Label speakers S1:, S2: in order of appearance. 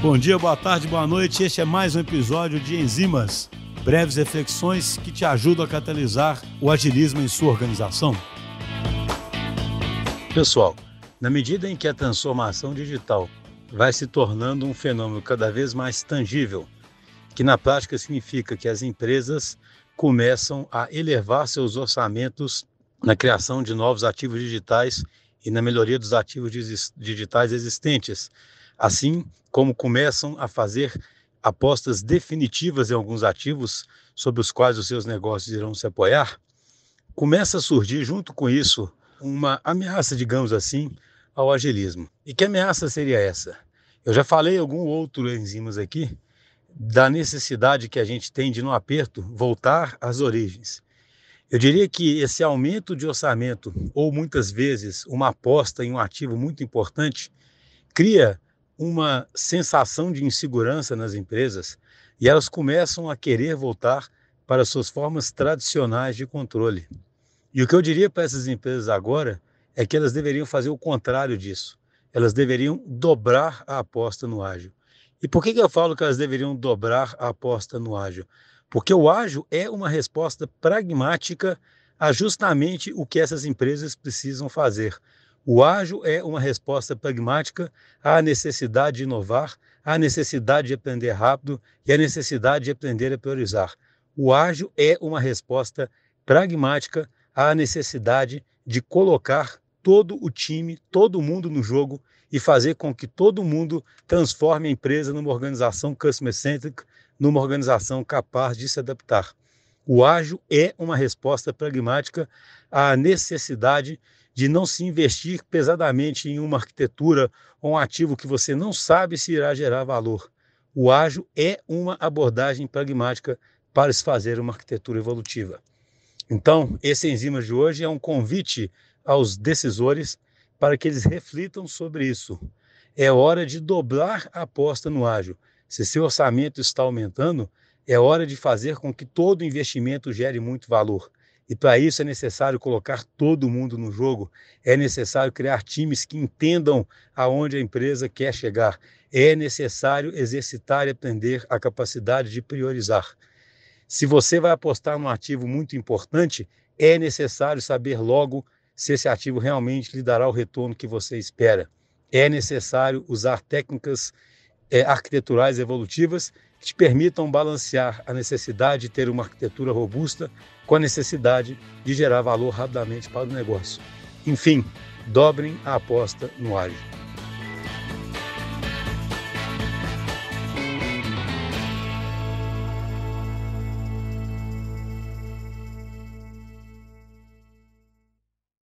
S1: Bom dia, boa tarde, boa noite. Este é mais um episódio de Enzimas, breves reflexões que te ajudam a catalisar o agilismo em sua organização. Pessoal, na medida em que a transformação digital vai se tornando um fenômeno cada vez mais tangível, que na prática significa que as empresas começam a elevar seus orçamentos na criação de novos ativos digitais e na melhoria dos ativos digitais existentes, assim como começam a fazer apostas definitivas em alguns ativos sobre os quais os seus negócios irão se apoiar, começa a surgir junto com isso uma ameaça, digamos assim, ao agilismo. E que ameaça seria essa? Eu já falei algum outro enzimas aqui da necessidade que a gente tem de no aperto voltar às origens. Eu diria que esse aumento de orçamento ou muitas vezes uma aposta em um ativo muito importante cria uma sensação de insegurança nas empresas e elas começam a querer voltar para suas formas tradicionais de controle. E o que eu diria para essas empresas agora é que elas deveriam fazer o contrário disso. Elas deveriam dobrar a aposta no ágil. E por que, que eu falo que elas deveriam dobrar a aposta no ágil? Porque o ágil é uma resposta pragmática a justamente o que essas empresas precisam fazer. O ágil é uma resposta pragmática à necessidade de inovar, à necessidade de aprender rápido e à necessidade de aprender a priorizar. O ágil é uma resposta pragmática à necessidade de colocar todo o time, todo mundo no jogo e fazer com que todo mundo transforme a empresa numa organização customer-centric, numa organização capaz de se adaptar. O ágil é uma resposta pragmática à necessidade de não se investir pesadamente em uma arquitetura ou um ativo que você não sabe se irá gerar valor. O ágil é uma abordagem pragmática para se fazer uma arquitetura evolutiva. Então, esse enzima de hoje é um convite aos decisores para que eles reflitam sobre isso. É hora de dobrar a aposta no ágil. Se seu orçamento está aumentando, é hora de fazer com que todo investimento gere muito valor. E para isso é necessário colocar todo mundo no jogo, é necessário criar times que entendam aonde a empresa quer chegar, é necessário exercitar e aprender a capacidade de priorizar. Se você vai apostar num ativo muito importante, é necessário saber logo se esse ativo realmente lhe dará o retorno que você espera. É necessário usar técnicas é, arquiteturais evolutivas que te permitam balancear a necessidade de ter uma arquitetura robusta com a necessidade de gerar valor rapidamente para o negócio. Enfim, dobrem a aposta no ágil.